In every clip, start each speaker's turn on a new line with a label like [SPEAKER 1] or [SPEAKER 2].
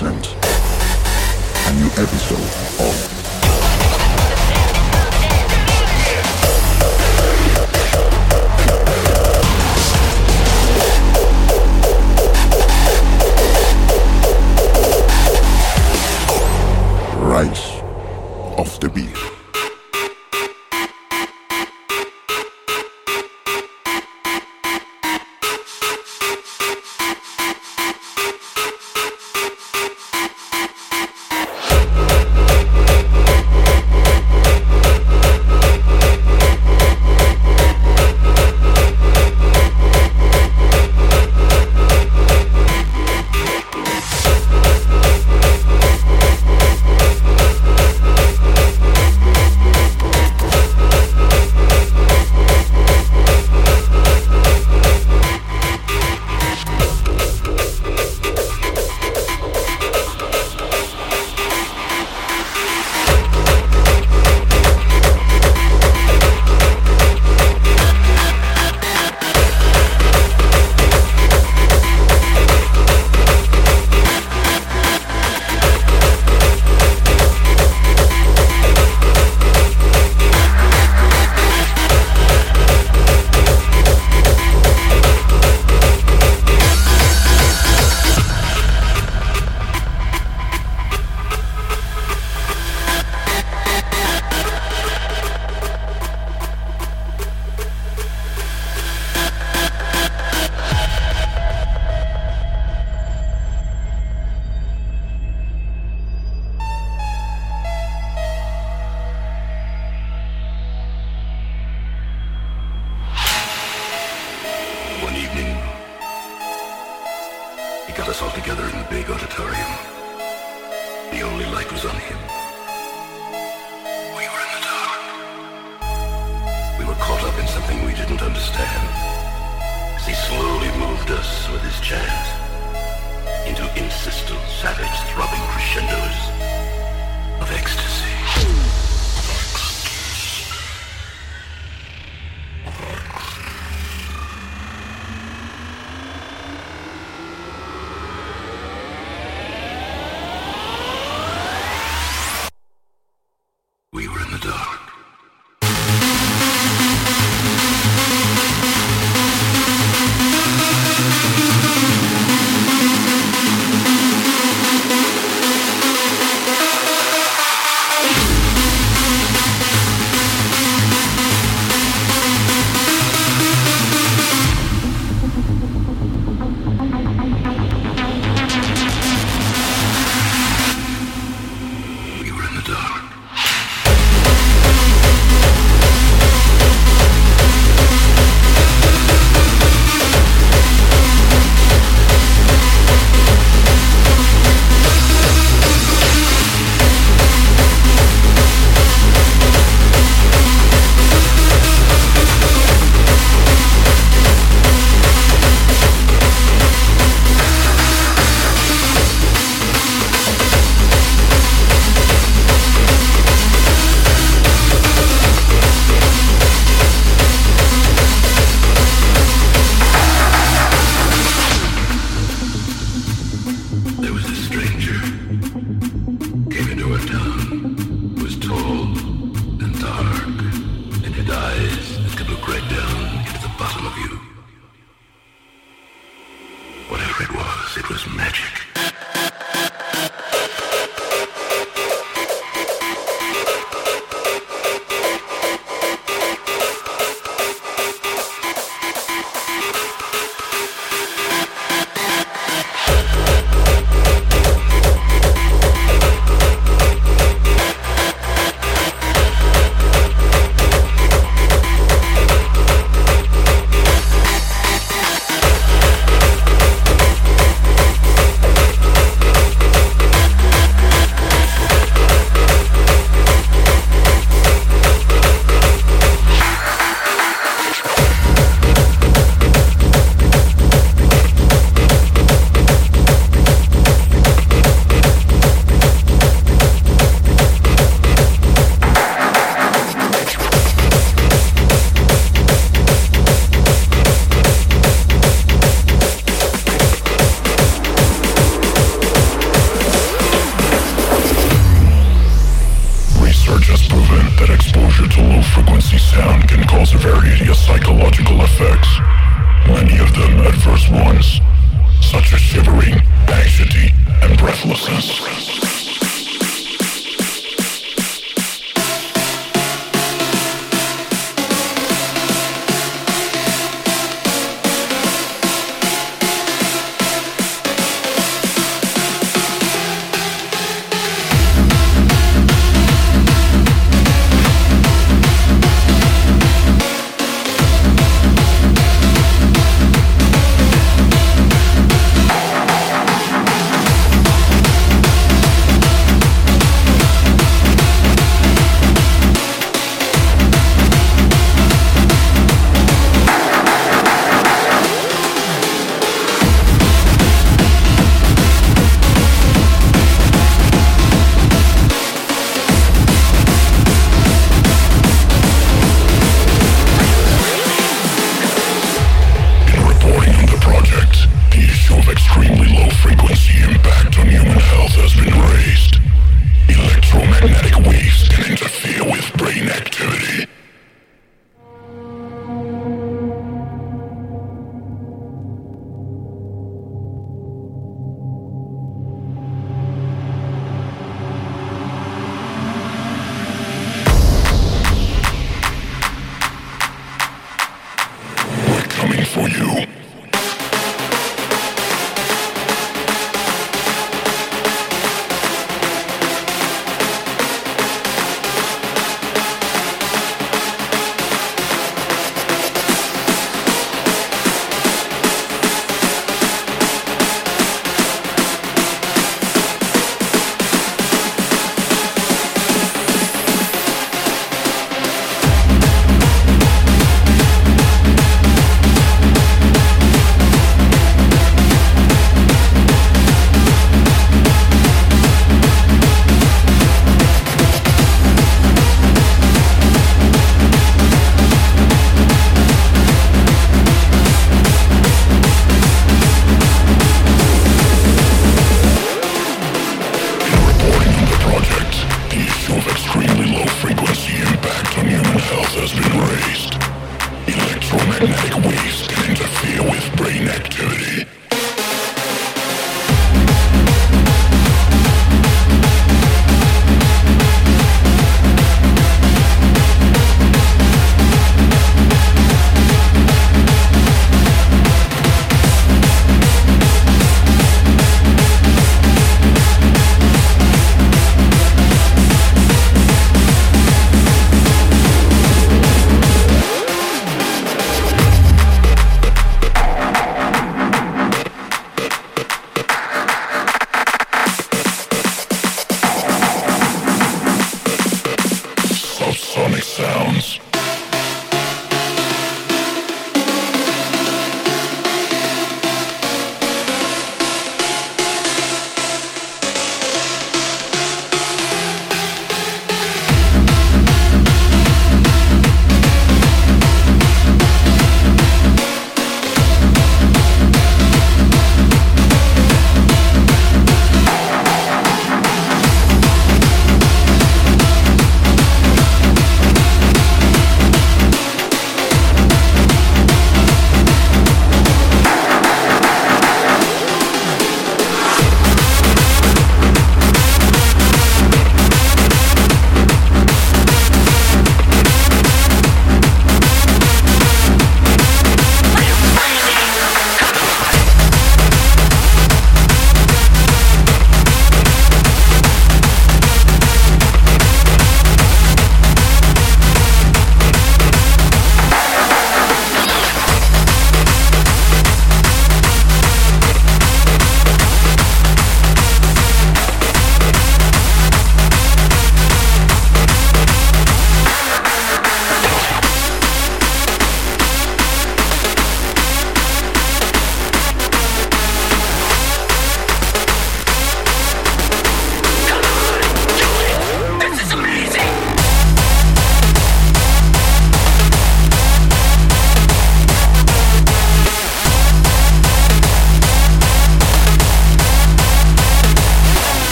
[SPEAKER 1] a new episode of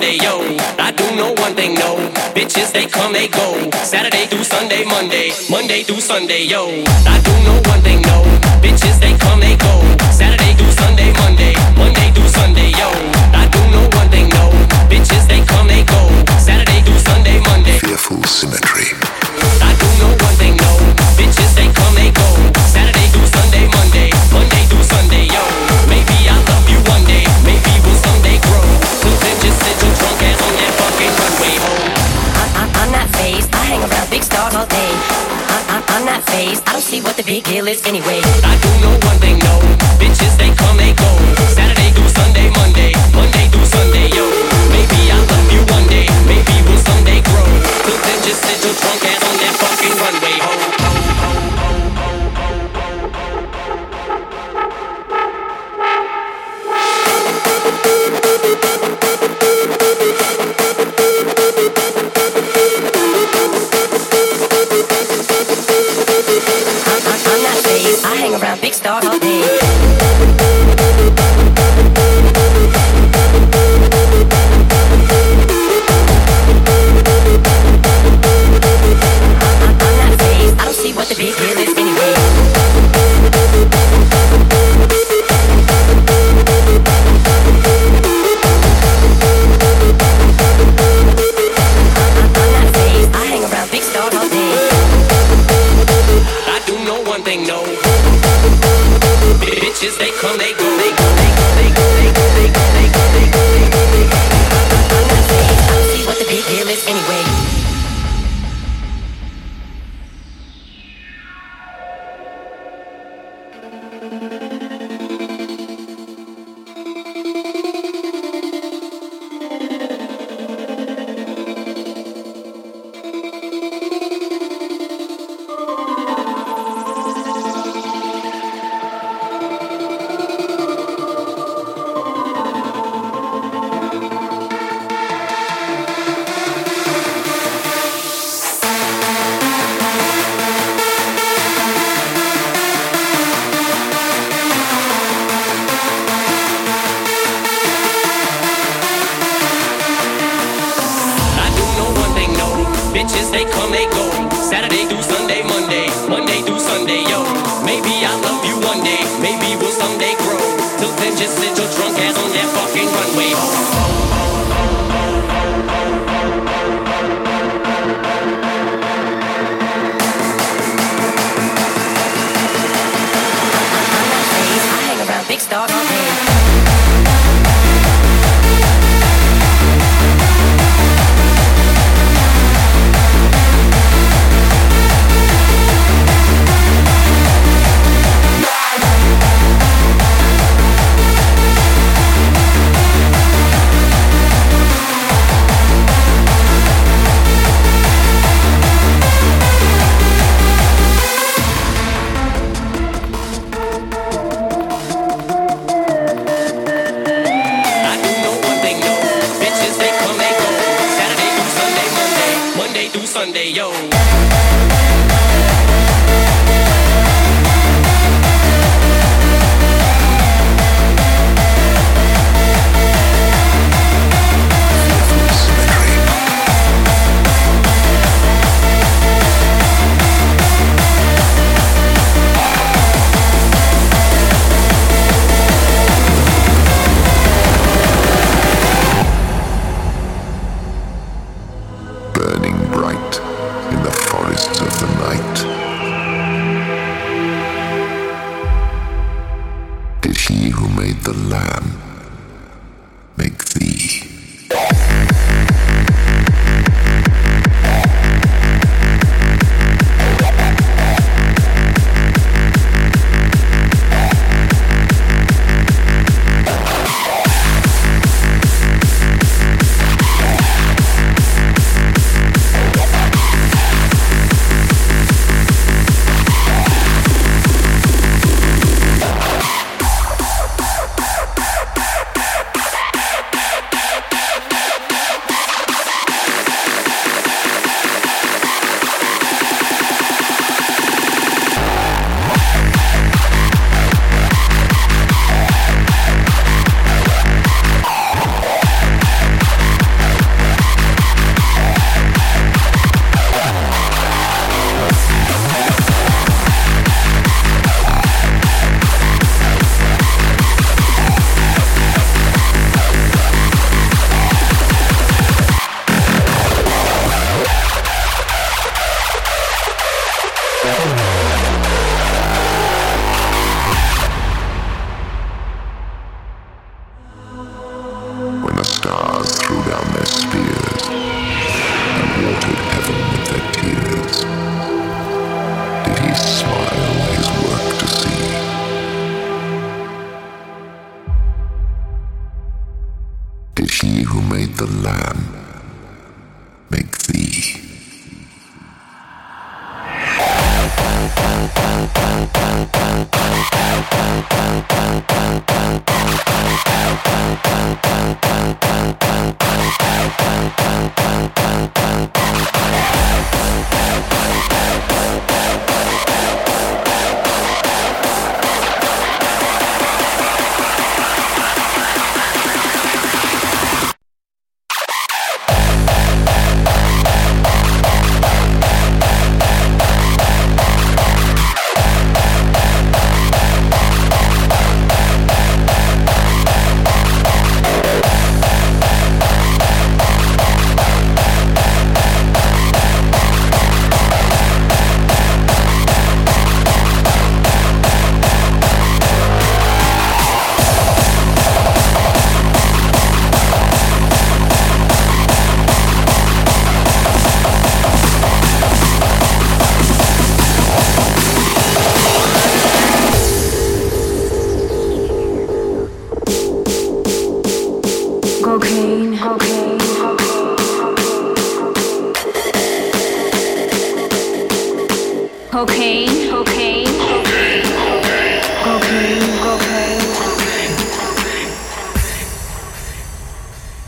[SPEAKER 2] Monday, yo. I do know one thing, no. Bitches, they come, they go. Saturday through Sunday, Monday. Monday through Sunday, yo. I do know one thing, no. Bitches, they come, they go. Saturday through Sunday, Monday. Monday through Sunday, yo.
[SPEAKER 3] this anyway.
[SPEAKER 2] bitches, they I'll.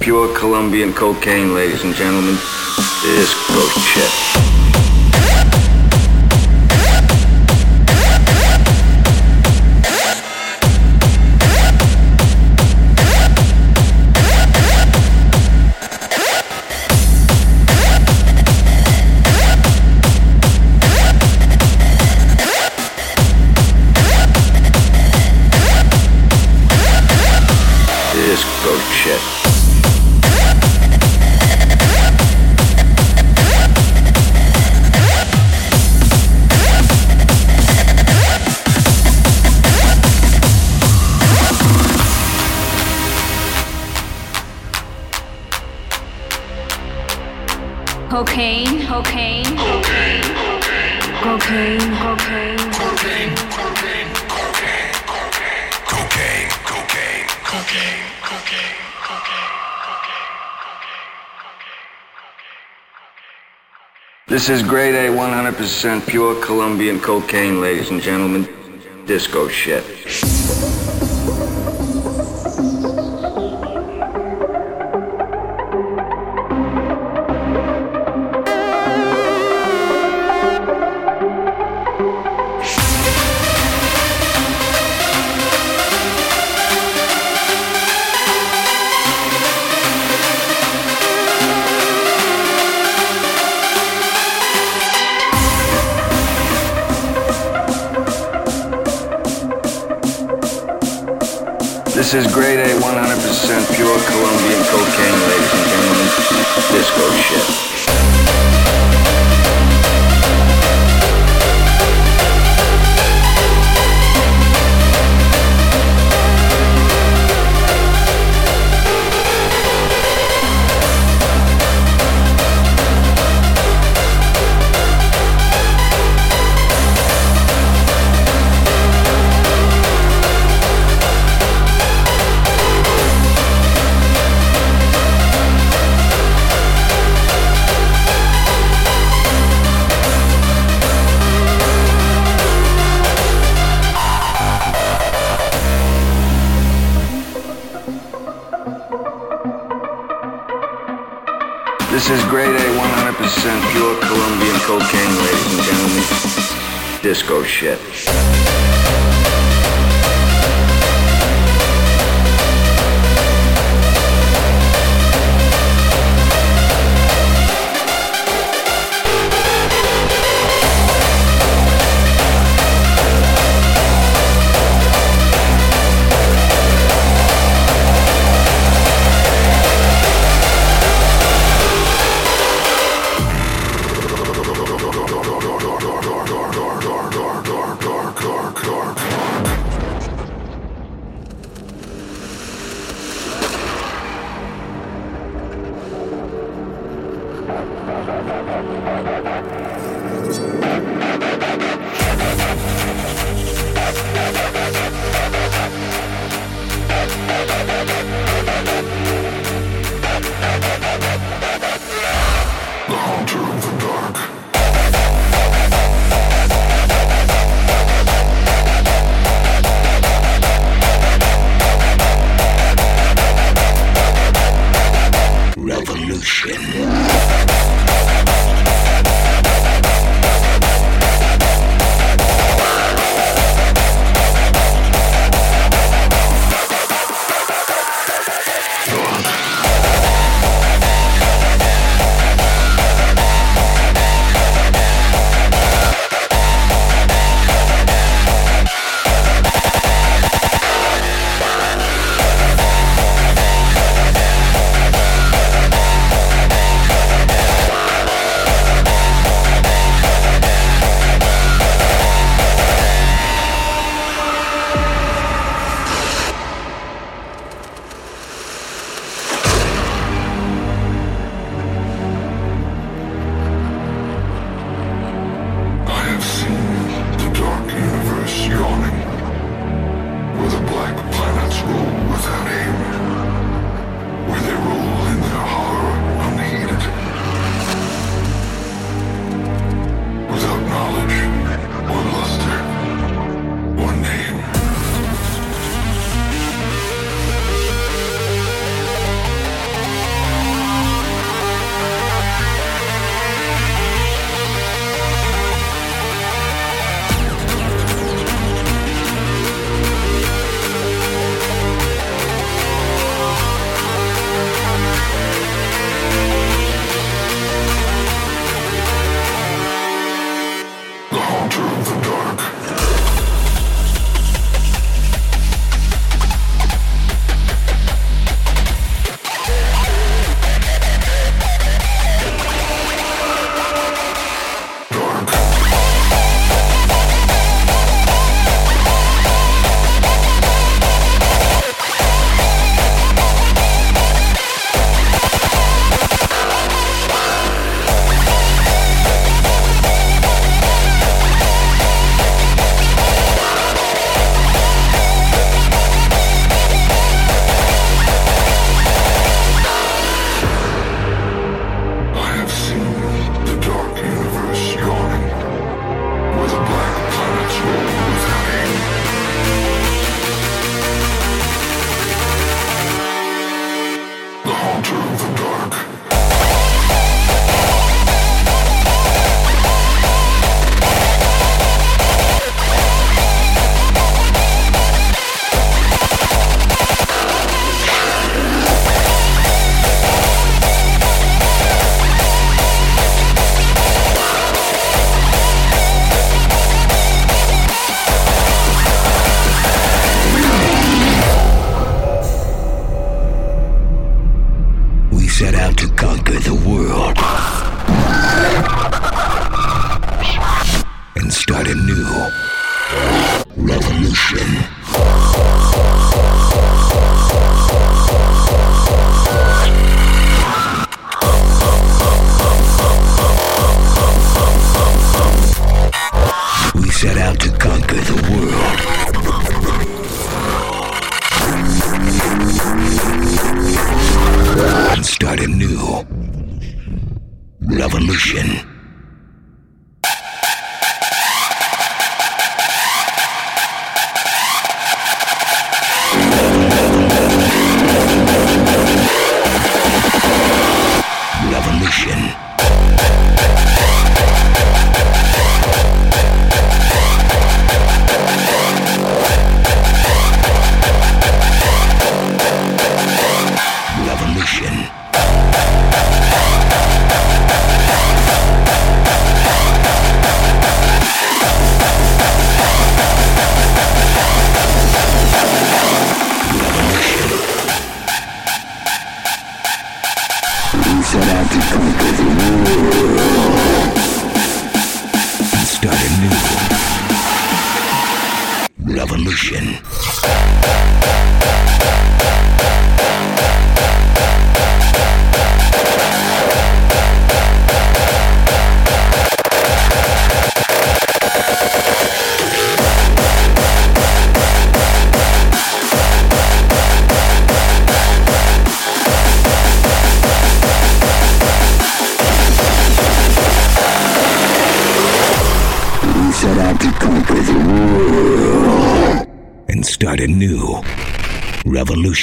[SPEAKER 4] Pure Colombian cocaine, ladies and gentlemen. This gross This is grade A 100% pure Colombian cocaine, ladies and gentlemen. Disco shit. This is grade A 100% pure Colombian cocaine, ladies and gentlemen. Disco shit.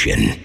[SPEAKER 5] Revolution.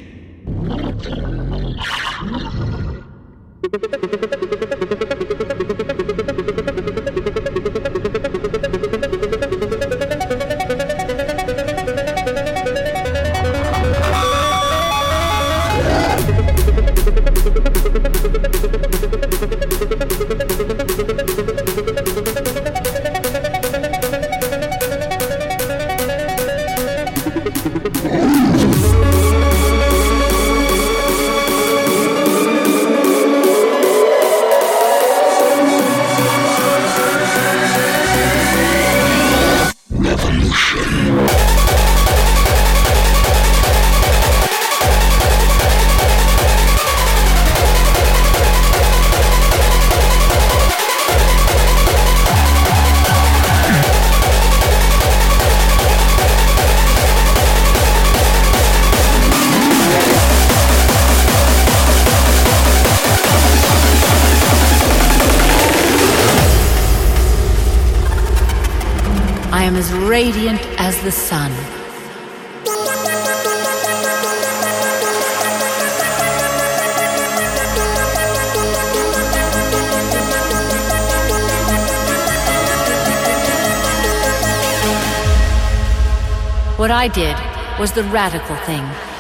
[SPEAKER 6] I did was the radical thing.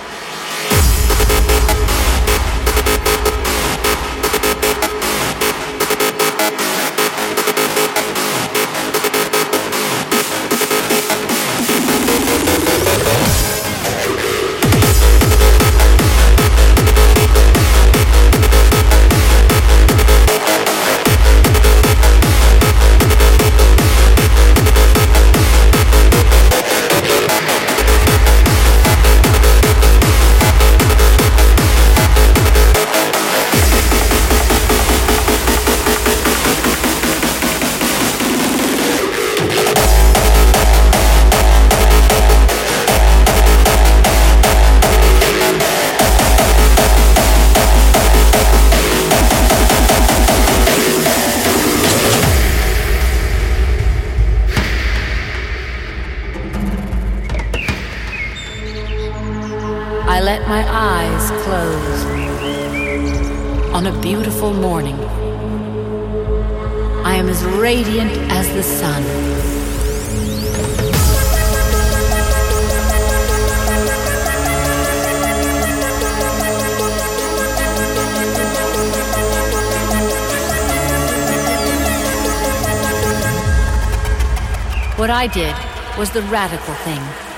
[SPEAKER 6] I did was the radical thing.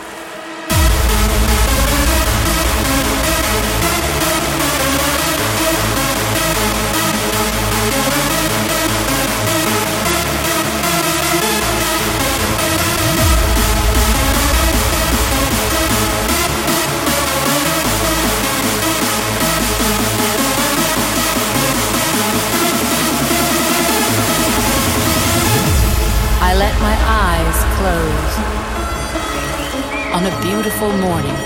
[SPEAKER 6] Beautiful morning.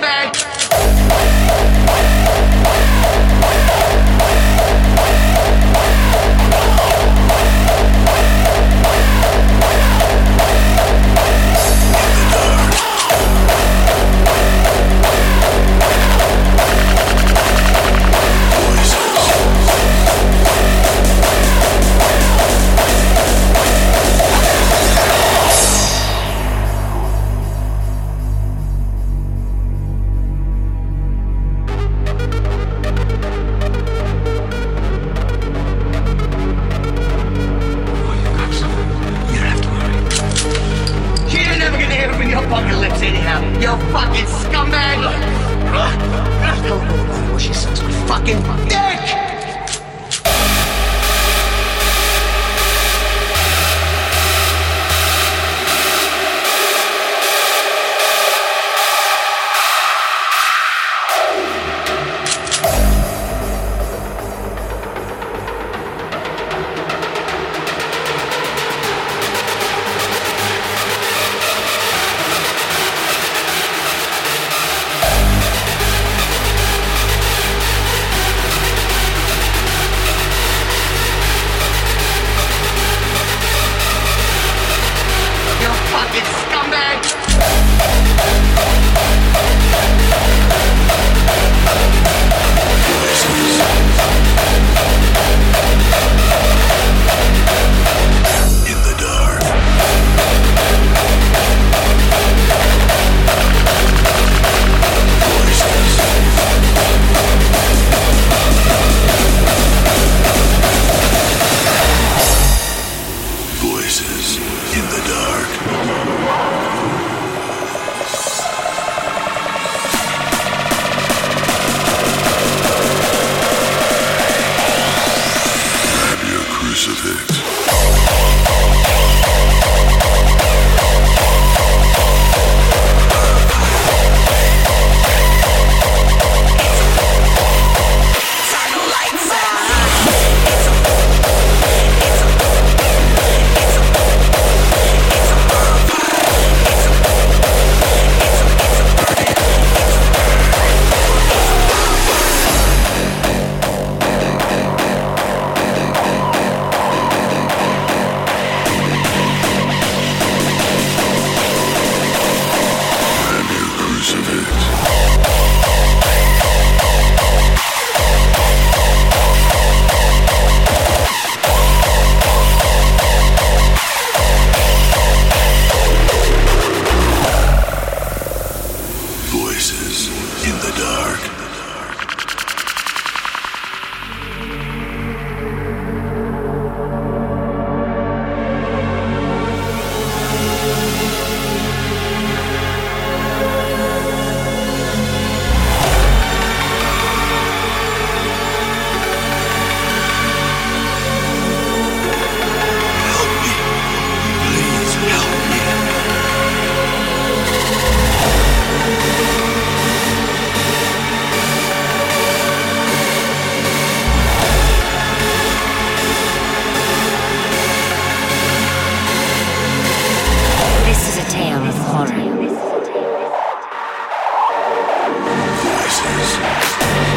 [SPEAKER 7] faces.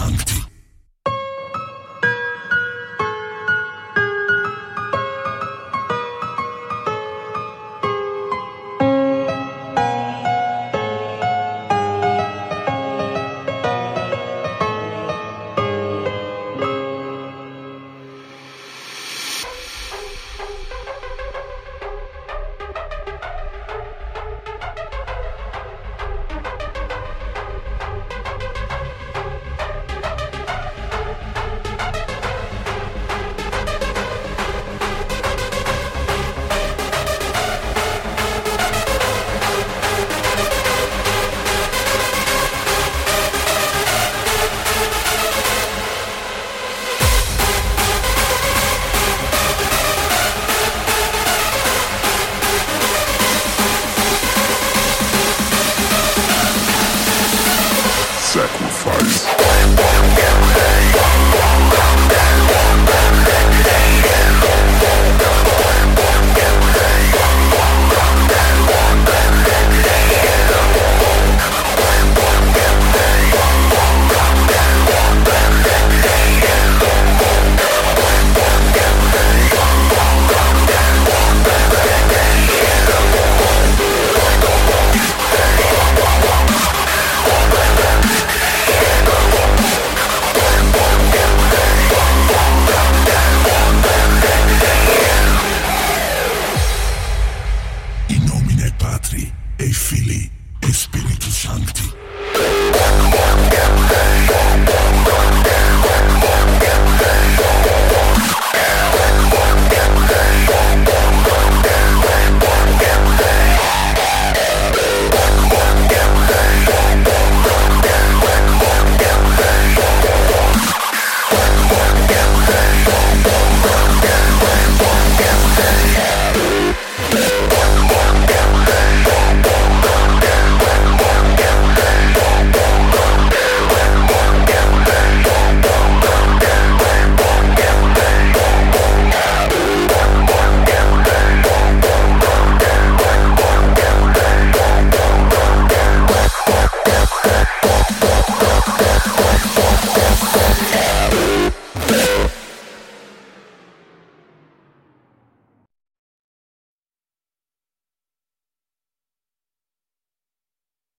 [SPEAKER 7] Shanti